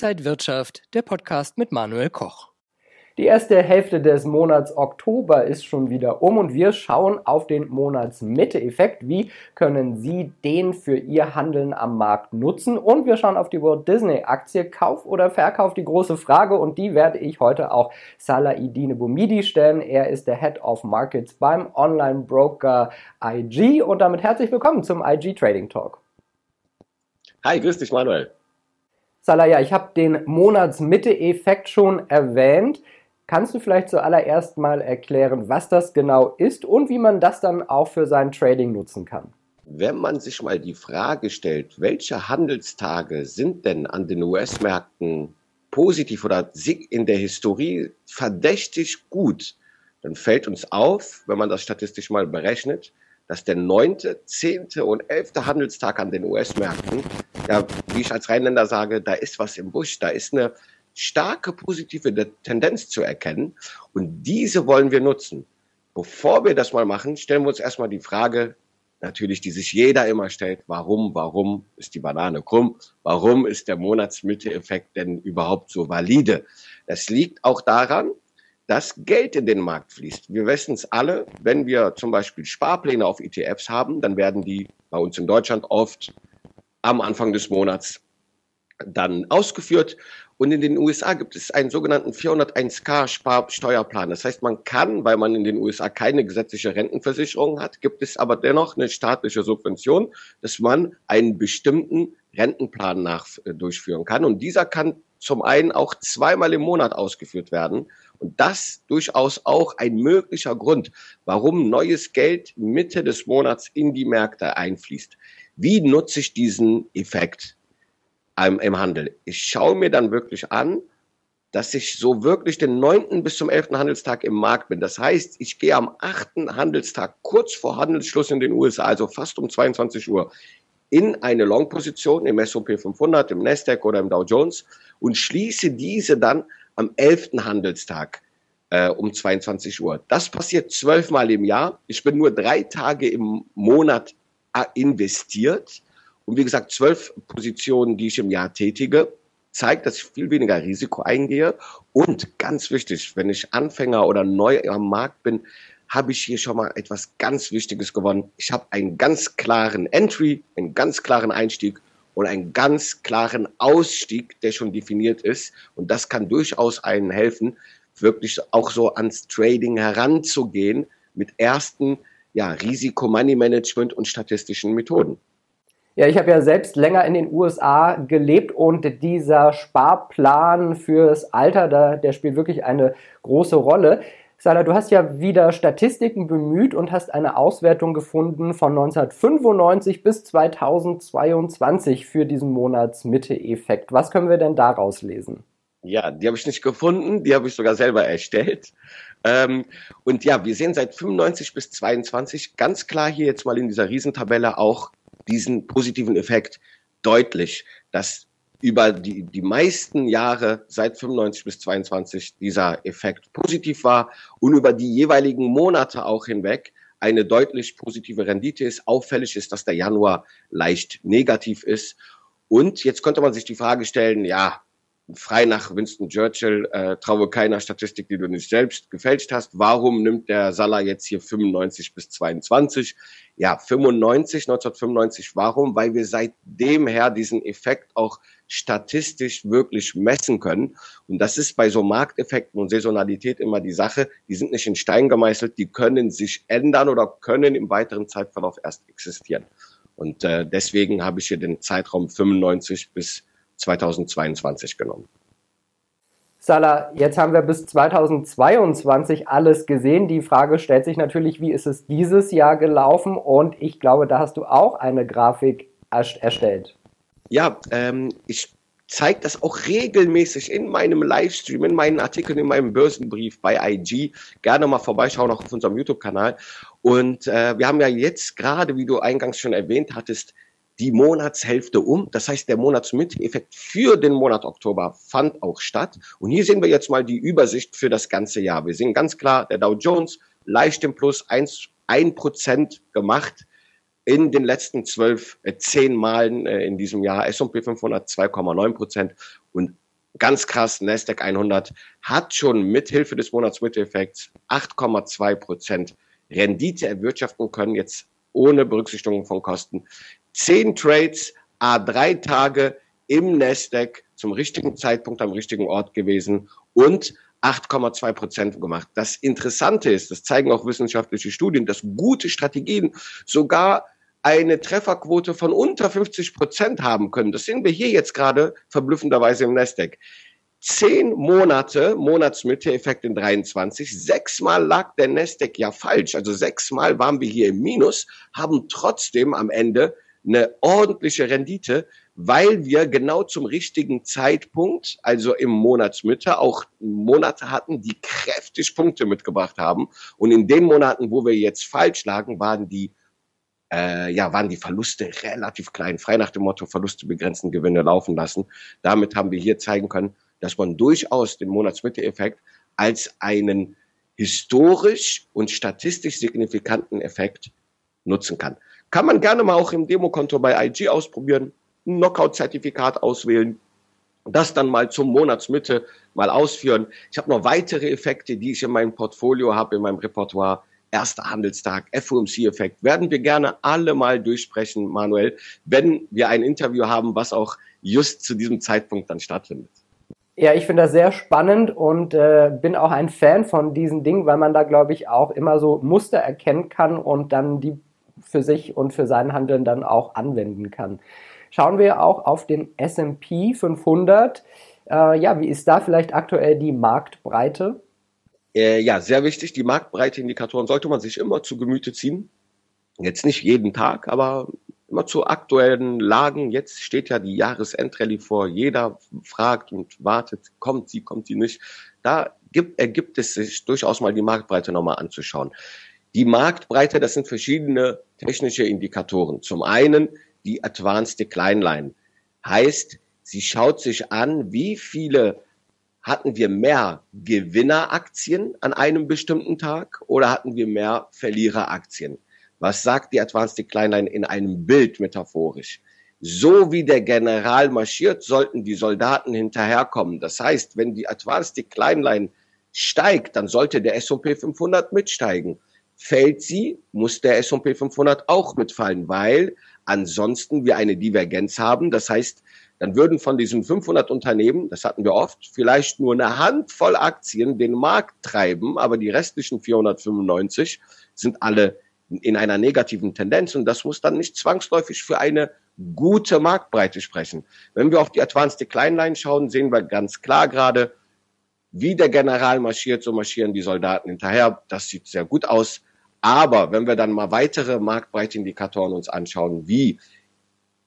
Inside Wirtschaft, der Podcast mit Manuel Koch. Die erste Hälfte des Monats Oktober ist schon wieder um und wir schauen auf den Monatsmitte-Effekt. Wie können Sie den für Ihr Handeln am Markt nutzen? Und wir schauen auf die Walt Disney-Aktie. Kauf oder Verkauf, die große Frage. Und die werde ich heute auch Salah Idine Bumidi stellen. Er ist der Head of Markets beim Online-Broker IG. Und damit herzlich willkommen zum IG Trading Talk. Hi, grüß dich, Manuel. Salah, ja, ich habe den Monatsmitte-Effekt schon erwähnt. Kannst du vielleicht zuallererst mal erklären, was das genau ist und wie man das dann auch für sein Trading nutzen kann? Wenn man sich mal die Frage stellt, welche Handelstage sind denn an den US-Märkten positiv oder in der Historie verdächtig gut, dann fällt uns auf, wenn man das statistisch mal berechnet, dass der neunte, zehnte und elfte Handelstag an den US-Märkten, ja, wie ich als Rheinländer sage, da ist was im Busch, da ist eine starke positive Tendenz zu erkennen und diese wollen wir nutzen. Bevor wir das mal machen, stellen wir uns erstmal die Frage, natürlich, die sich jeder immer stellt, warum, warum ist die Banane krumm? Warum ist der Monatsmitte-Effekt denn überhaupt so valide? Das liegt auch daran, dass Geld in den Markt fließt. Wir wissen es alle, wenn wir zum Beispiel Sparpläne auf ETFs haben, dann werden die bei uns in Deutschland oft am Anfang des Monats dann ausgeführt. Und in den USA gibt es einen sogenannten 401k Steuerplan. Das heißt, man kann, weil man in den USA keine gesetzliche Rentenversicherung hat, gibt es aber dennoch eine staatliche Subvention, dass man einen bestimmten Rentenplan nach, äh, durchführen kann. Und dieser kann zum einen auch zweimal im Monat ausgeführt werden. Und das durchaus auch ein möglicher Grund, warum neues Geld Mitte des Monats in die Märkte einfließt. Wie nutze ich diesen Effekt? im Handel. Ich schaue mir dann wirklich an, dass ich so wirklich den neunten bis zum elften Handelstag im Markt bin. Das heißt, ich gehe am achten Handelstag kurz vor Handelsschluss in den USA, also fast um 22 Uhr, in eine Long-Position im S&P 500, im Nasdaq oder im Dow Jones und schließe diese dann am elften Handelstag äh, um 22 Uhr. Das passiert zwölfmal im Jahr. Ich bin nur drei Tage im Monat investiert und wie gesagt, zwölf Positionen, die ich im Jahr tätige, zeigt, dass ich viel weniger Risiko eingehe. Und ganz wichtig, wenn ich Anfänger oder neu am Markt bin, habe ich hier schon mal etwas ganz Wichtiges gewonnen. Ich habe einen ganz klaren Entry, einen ganz klaren Einstieg und einen ganz klaren Ausstieg, der schon definiert ist. Und das kann durchaus einen helfen, wirklich auch so ans Trading heranzugehen mit ersten ja, Risiko-Money-Management und statistischen Methoden. Ja, ich habe ja selbst länger in den USA gelebt und dieser Sparplan fürs Alter, da, der spielt wirklich eine große Rolle. Salah, du hast ja wieder Statistiken bemüht und hast eine Auswertung gefunden von 1995 bis 2022 für diesen Monatsmitte-Effekt. Was können wir denn daraus lesen? Ja, die habe ich nicht gefunden, die habe ich sogar selber erstellt. Ähm, und ja, wir sehen seit 95 bis 22 ganz klar hier jetzt mal in dieser Riesentabelle auch diesen positiven Effekt deutlich, dass über die, die meisten Jahre seit 95 bis 22 dieser Effekt positiv war und über die jeweiligen Monate auch hinweg eine deutlich positive Rendite ist. Auffällig ist, dass der Januar leicht negativ ist. Und jetzt könnte man sich die Frage stellen, ja, frei nach Winston Churchill, äh, traue keiner Statistik, die du nicht selbst gefälscht hast. Warum nimmt der Salah jetzt hier 95 bis 22? Ja, 95, 1995. Warum? Weil wir seitdem her diesen Effekt auch statistisch wirklich messen können. Und das ist bei so Markteffekten und Saisonalität immer die Sache. Die sind nicht in Stein gemeißelt, die können sich ändern oder können im weiteren Zeitverlauf erst existieren. Und äh, deswegen habe ich hier den Zeitraum 95 bis 2022 genommen. Salah, jetzt haben wir bis 2022 alles gesehen. Die Frage stellt sich natürlich, wie ist es dieses Jahr gelaufen? Und ich glaube, da hast du auch eine Grafik erstellt. Ja, ähm, ich zeige das auch regelmäßig in meinem Livestream, in meinen Artikeln, in meinem Börsenbrief bei IG. Gerne mal vorbeischauen, auch auf unserem YouTube-Kanal. Und äh, wir haben ja jetzt gerade, wie du eingangs schon erwähnt hattest, die Monatshälfte um. Das heißt, der Monatsmitte-Effekt für den Monat Oktober fand auch statt. Und hier sehen wir jetzt mal die Übersicht für das ganze Jahr. Wir sehen ganz klar, der Dow Jones leicht im Plus 1, 1% gemacht in den letzten zwölf, äh, zehn Malen äh, in diesem Jahr. S&P 500 2,9 Prozent und ganz krass, Nasdaq 100 hat schon mithilfe des Monatsmitteleffekts 8,2 Prozent Rendite erwirtschaften können, jetzt ohne Berücksichtigung von Kosten. Zehn Trades, A3 Tage im Nasdaq zum richtigen Zeitpunkt am richtigen Ort gewesen und 8,2 Prozent gemacht. Das Interessante ist, das zeigen auch wissenschaftliche Studien, dass gute Strategien sogar eine Trefferquote von unter 50 Prozent haben können. Das sehen wir hier jetzt gerade verblüffenderweise im Nasdaq. Zehn Monate, Monatsmitte-Effekt in 23. Sechsmal lag der Nasdaq ja falsch. Also sechsmal waren wir hier im Minus, haben trotzdem am Ende eine ordentliche Rendite, weil wir genau zum richtigen Zeitpunkt, also im Monatsmitte, auch Monate hatten, die kräftig Punkte mitgebracht haben. Und in den Monaten, wo wir jetzt falsch lagen, waren die äh, ja, waren die Verluste relativ klein, frei nach dem Motto Verluste begrenzen, Gewinne laufen lassen. Damit haben wir hier zeigen können, dass man durchaus den Monatsmitte-Effekt als einen historisch und statistisch signifikanten Effekt nutzen kann. Kann man gerne mal auch im Demokonto bei IG ausprobieren, ein Knockout-Zertifikat auswählen, das dann mal zum Monatsmitte mal ausführen. Ich habe noch weitere Effekte, die ich in meinem Portfolio habe, in meinem Repertoire erster Handelstag, FOMC-Effekt, werden wir gerne alle mal durchsprechen, Manuel, wenn wir ein Interview haben, was auch just zu diesem Zeitpunkt dann stattfindet. Ja, ich finde das sehr spannend und äh, bin auch ein Fan von diesen Dingen, weil man da, glaube ich, auch immer so Muster erkennen kann und dann die für sich und für sein Handeln dann auch anwenden kann. Schauen wir auch auf den S&P 500. Äh, ja, wie ist da vielleicht aktuell die Marktbreite? Äh, ja, sehr wichtig. Die Marktbreite-Indikatoren sollte man sich immer zu Gemüte ziehen. Jetzt nicht jeden Tag, aber immer zu aktuellen Lagen. Jetzt steht ja die Jahresendrallye vor. Jeder fragt und wartet, kommt sie, kommt sie nicht. Da gibt, ergibt es sich durchaus mal die Marktbreite nochmal anzuschauen. Die Marktbreite, das sind verschiedene technische Indikatoren. Zum einen die Advanced Decline Line. Heißt, sie schaut sich an, wie viele hatten wir mehr Gewinneraktien an einem bestimmten Tag oder hatten wir mehr Verliereraktien? Was sagt die Advanced Decline Line in einem Bild metaphorisch? So wie der General marschiert, sollten die Soldaten hinterherkommen. Das heißt, wenn die Advanced Decline Line steigt, dann sollte der S&P 500 mitsteigen. Fällt sie, muss der S&P 500 auch mitfallen, weil ansonsten wir eine Divergenz haben. Das heißt, dann würden von diesen 500 Unternehmen, das hatten wir oft, vielleicht nur eine Handvoll Aktien den Markt treiben, aber die restlichen 495 sind alle in einer negativen Tendenz und das muss dann nicht zwangsläufig für eine gute Marktbreite sprechen. Wenn wir auf die Advanced Decline Line schauen, sehen wir ganz klar gerade, wie der General marschiert, so marschieren die Soldaten hinterher. Das sieht sehr gut aus. Aber wenn wir dann mal weitere Marktbreitindikatoren uns anschauen, wie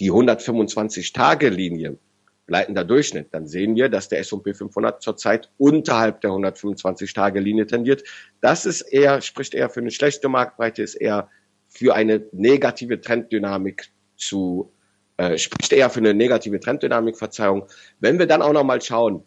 die 125-Tage-Linie, leitender Durchschnitt, dann sehen wir, dass der S&P 500 zurzeit unterhalb der 125-Tage-Linie tendiert. Das ist eher, spricht eher für eine schlechte Marktbreite, ist eher für eine negative Trenddynamik zu, äh, spricht eher für eine negative Trenddynamik, Verzeihung. Wenn wir dann auch nochmal schauen,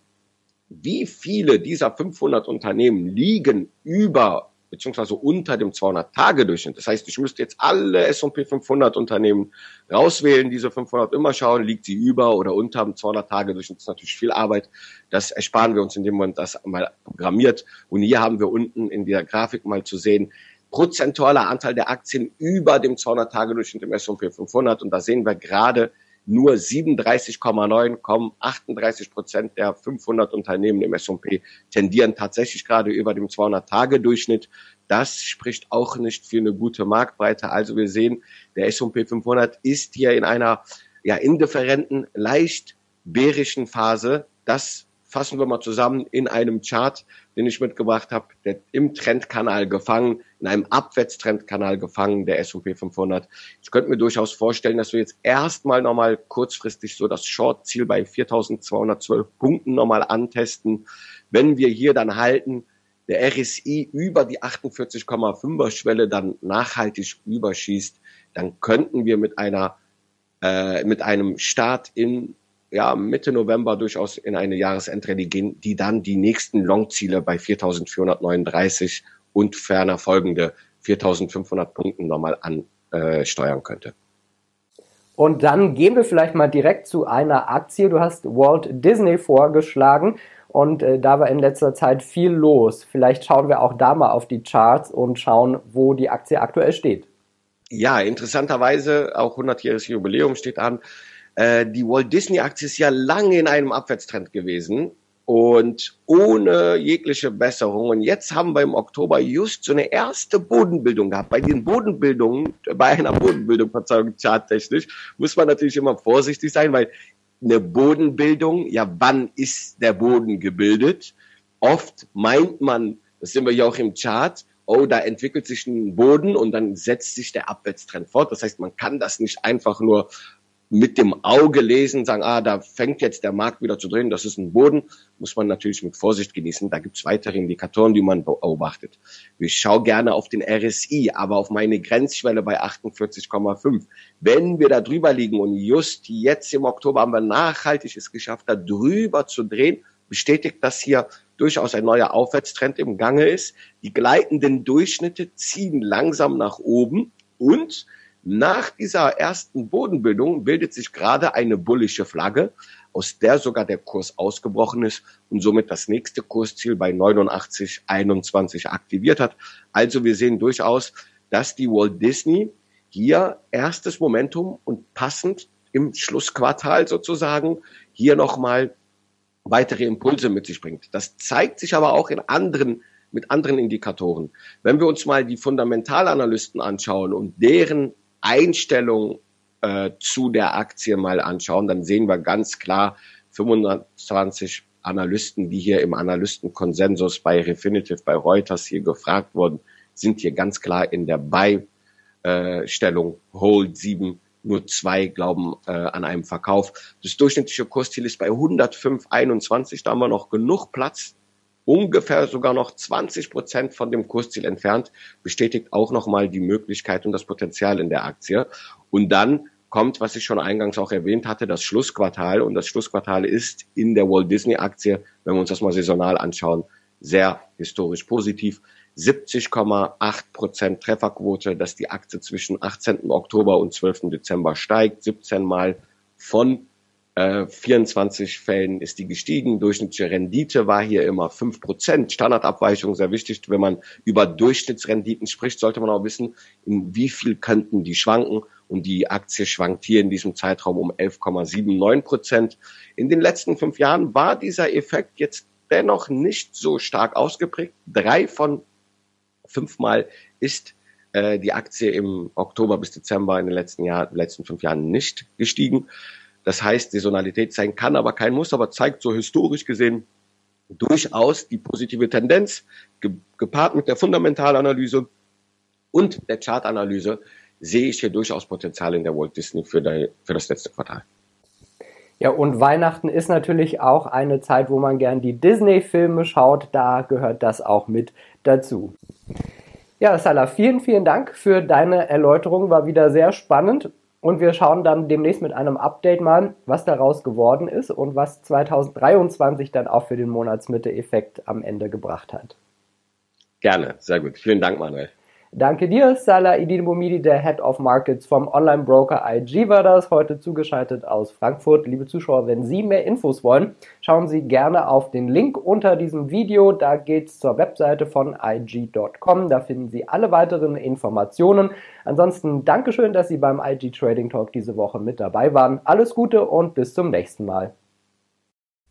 wie viele dieser 500 Unternehmen liegen über beziehungsweise unter dem 200-Tage-Durchschnitt. Das heißt, ich müsste jetzt alle S&P 500 Unternehmen rauswählen, diese 500 immer schauen, liegt sie über oder unter dem 200-Tage-Durchschnitt. Das ist natürlich viel Arbeit. Das ersparen wir uns, indem man das mal programmiert. Und hier haben wir unten in der Grafik mal zu sehen, prozentualer Anteil der Aktien über dem 200-Tage-Durchschnitt im S&P 500. Und da sehen wir gerade, nur 37,9 kommen, 38 Prozent der 500 Unternehmen im S&P tendieren tatsächlich gerade über dem 200-Tage-Durchschnitt. Das spricht auch nicht für eine gute Marktbreite. Also wir sehen, der S&P 500 ist hier in einer ja indifferenten, leicht bärischen Phase. Das fassen wir mal zusammen in einem Chart, den ich mitgebracht habe, der im Trendkanal gefangen, in einem Abwärtstrendkanal gefangen, der S&P 500. Ich könnte mir durchaus vorstellen, dass wir jetzt erstmal nochmal kurzfristig so das Short-Ziel bei 4.212 Punkten nochmal antesten. Wenn wir hier dann halten, der RSI über die 48,5er Schwelle dann nachhaltig überschießt, dann könnten wir mit einer äh, mit einem Start in ja, Mitte November durchaus in eine Jahresendrallye gehen, die dann die nächsten Longziele bei 4.439 und ferner folgende 4.500 Punkten nochmal ansteuern äh, könnte. Und dann gehen wir vielleicht mal direkt zu einer Aktie. Du hast Walt Disney vorgeschlagen und äh, da war in letzter Zeit viel los. Vielleicht schauen wir auch da mal auf die Charts und schauen, wo die Aktie aktuell steht. Ja, interessanterweise auch 100-jähriges Jubiläum steht an. Äh, die Walt Disney Aktie ist ja lange in einem Abwärtstrend gewesen und ohne jegliche Besserung. Und jetzt haben wir im Oktober just so eine erste Bodenbildung gehabt. Bei den Bodenbildungen, bei einer Bodenbildung, Verzeihung, charttechnisch, muss man natürlich immer vorsichtig sein, weil eine Bodenbildung, ja, wann ist der Boden gebildet? Oft meint man, das sind wir ja auch im Chart, oh, da entwickelt sich ein Boden und dann setzt sich der Abwärtstrend fort. Das heißt, man kann das nicht einfach nur mit dem Auge lesen, sagen, ah, da fängt jetzt der Markt wieder zu drehen, das ist ein Boden, muss man natürlich mit Vorsicht genießen. Da gibt es weitere Indikatoren, die man beobachtet. Ich schaue gerne auf den RSI, aber auf meine Grenzschwelle bei 48,5. Wenn wir da drüber liegen und just jetzt im Oktober haben wir nachhaltig es geschafft, da drüber zu drehen, bestätigt, dass hier durchaus ein neuer Aufwärtstrend im Gange ist. Die gleitenden Durchschnitte ziehen langsam nach oben und nach dieser ersten Bodenbildung bildet sich gerade eine bullische Flagge, aus der sogar der Kurs ausgebrochen ist und somit das nächste Kursziel bei 89,21 aktiviert hat. Also wir sehen durchaus, dass die Walt Disney hier erstes Momentum und passend im Schlussquartal sozusagen hier nochmal weitere Impulse mit sich bringt. Das zeigt sich aber auch in anderen mit anderen Indikatoren. Wenn wir uns mal die Fundamentalanalysten anschauen und deren Einstellung äh, zu der Aktie mal anschauen, dann sehen wir ganz klar 25 Analysten, die hier im Analystenkonsensus bei Refinitiv, bei Reuters hier gefragt wurden, sind hier ganz klar in der Beistellung äh, Hold 7 nur zwei glauben äh, an einem Verkauf. Das durchschnittliche Kursziel ist bei 105,21. Da haben wir noch genug Platz ungefähr sogar noch 20 Prozent von dem Kursziel entfernt, bestätigt auch nochmal die Möglichkeit und das Potenzial in der Aktie. Und dann kommt, was ich schon eingangs auch erwähnt hatte, das Schlussquartal. Und das Schlussquartal ist in der Walt Disney Aktie, wenn wir uns das mal saisonal anschauen, sehr historisch positiv. 70,8 Prozent Trefferquote, dass die Aktie zwischen 18. Oktober und 12. Dezember steigt, 17 Mal von 24 äh, Fällen ist die gestiegen. Durchschnittliche Rendite war hier immer 5 Prozent. Standardabweichung sehr wichtig. Wenn man über Durchschnittsrenditen spricht, sollte man auch wissen, in wie viel könnten die schwanken. Und die Aktie schwankt hier in diesem Zeitraum um 11,79 Prozent. In den letzten fünf Jahren war dieser Effekt jetzt dennoch nicht so stark ausgeprägt. Drei von fünfmal ist äh, die Aktie im Oktober bis Dezember in den letzten, Jahr, letzten fünf Jahren nicht gestiegen. Das heißt, Saisonalität sein kann, aber kein Muss, aber zeigt so historisch gesehen durchaus die positive Tendenz, gepaart mit der Fundamentalanalyse und der Chartanalyse, sehe ich hier durchaus Potenzial in der Walt Disney für, die, für das letzte Quartal. Ja, und Weihnachten ist natürlich auch eine Zeit, wo man gern die Disney-Filme schaut. Da gehört das auch mit dazu. Ja, Salah, vielen, vielen Dank für deine Erläuterung. War wieder sehr spannend. Und wir schauen dann demnächst mit einem Update mal, was daraus geworden ist und was 2023 dann auch für den Monatsmitte-Effekt am Ende gebracht hat. Gerne, sehr gut. Vielen Dank, Manuel. Danke dir, Salah Idin Bomidi, der Head of Markets vom Online-Broker IG war das, heute zugeschaltet aus Frankfurt. Liebe Zuschauer, wenn Sie mehr Infos wollen, schauen Sie gerne auf den Link unter diesem Video. Da geht's zur Webseite von IG.com. Da finden Sie alle weiteren Informationen. Ansonsten Dankeschön, dass Sie beim IG Trading Talk diese Woche mit dabei waren. Alles Gute und bis zum nächsten Mal.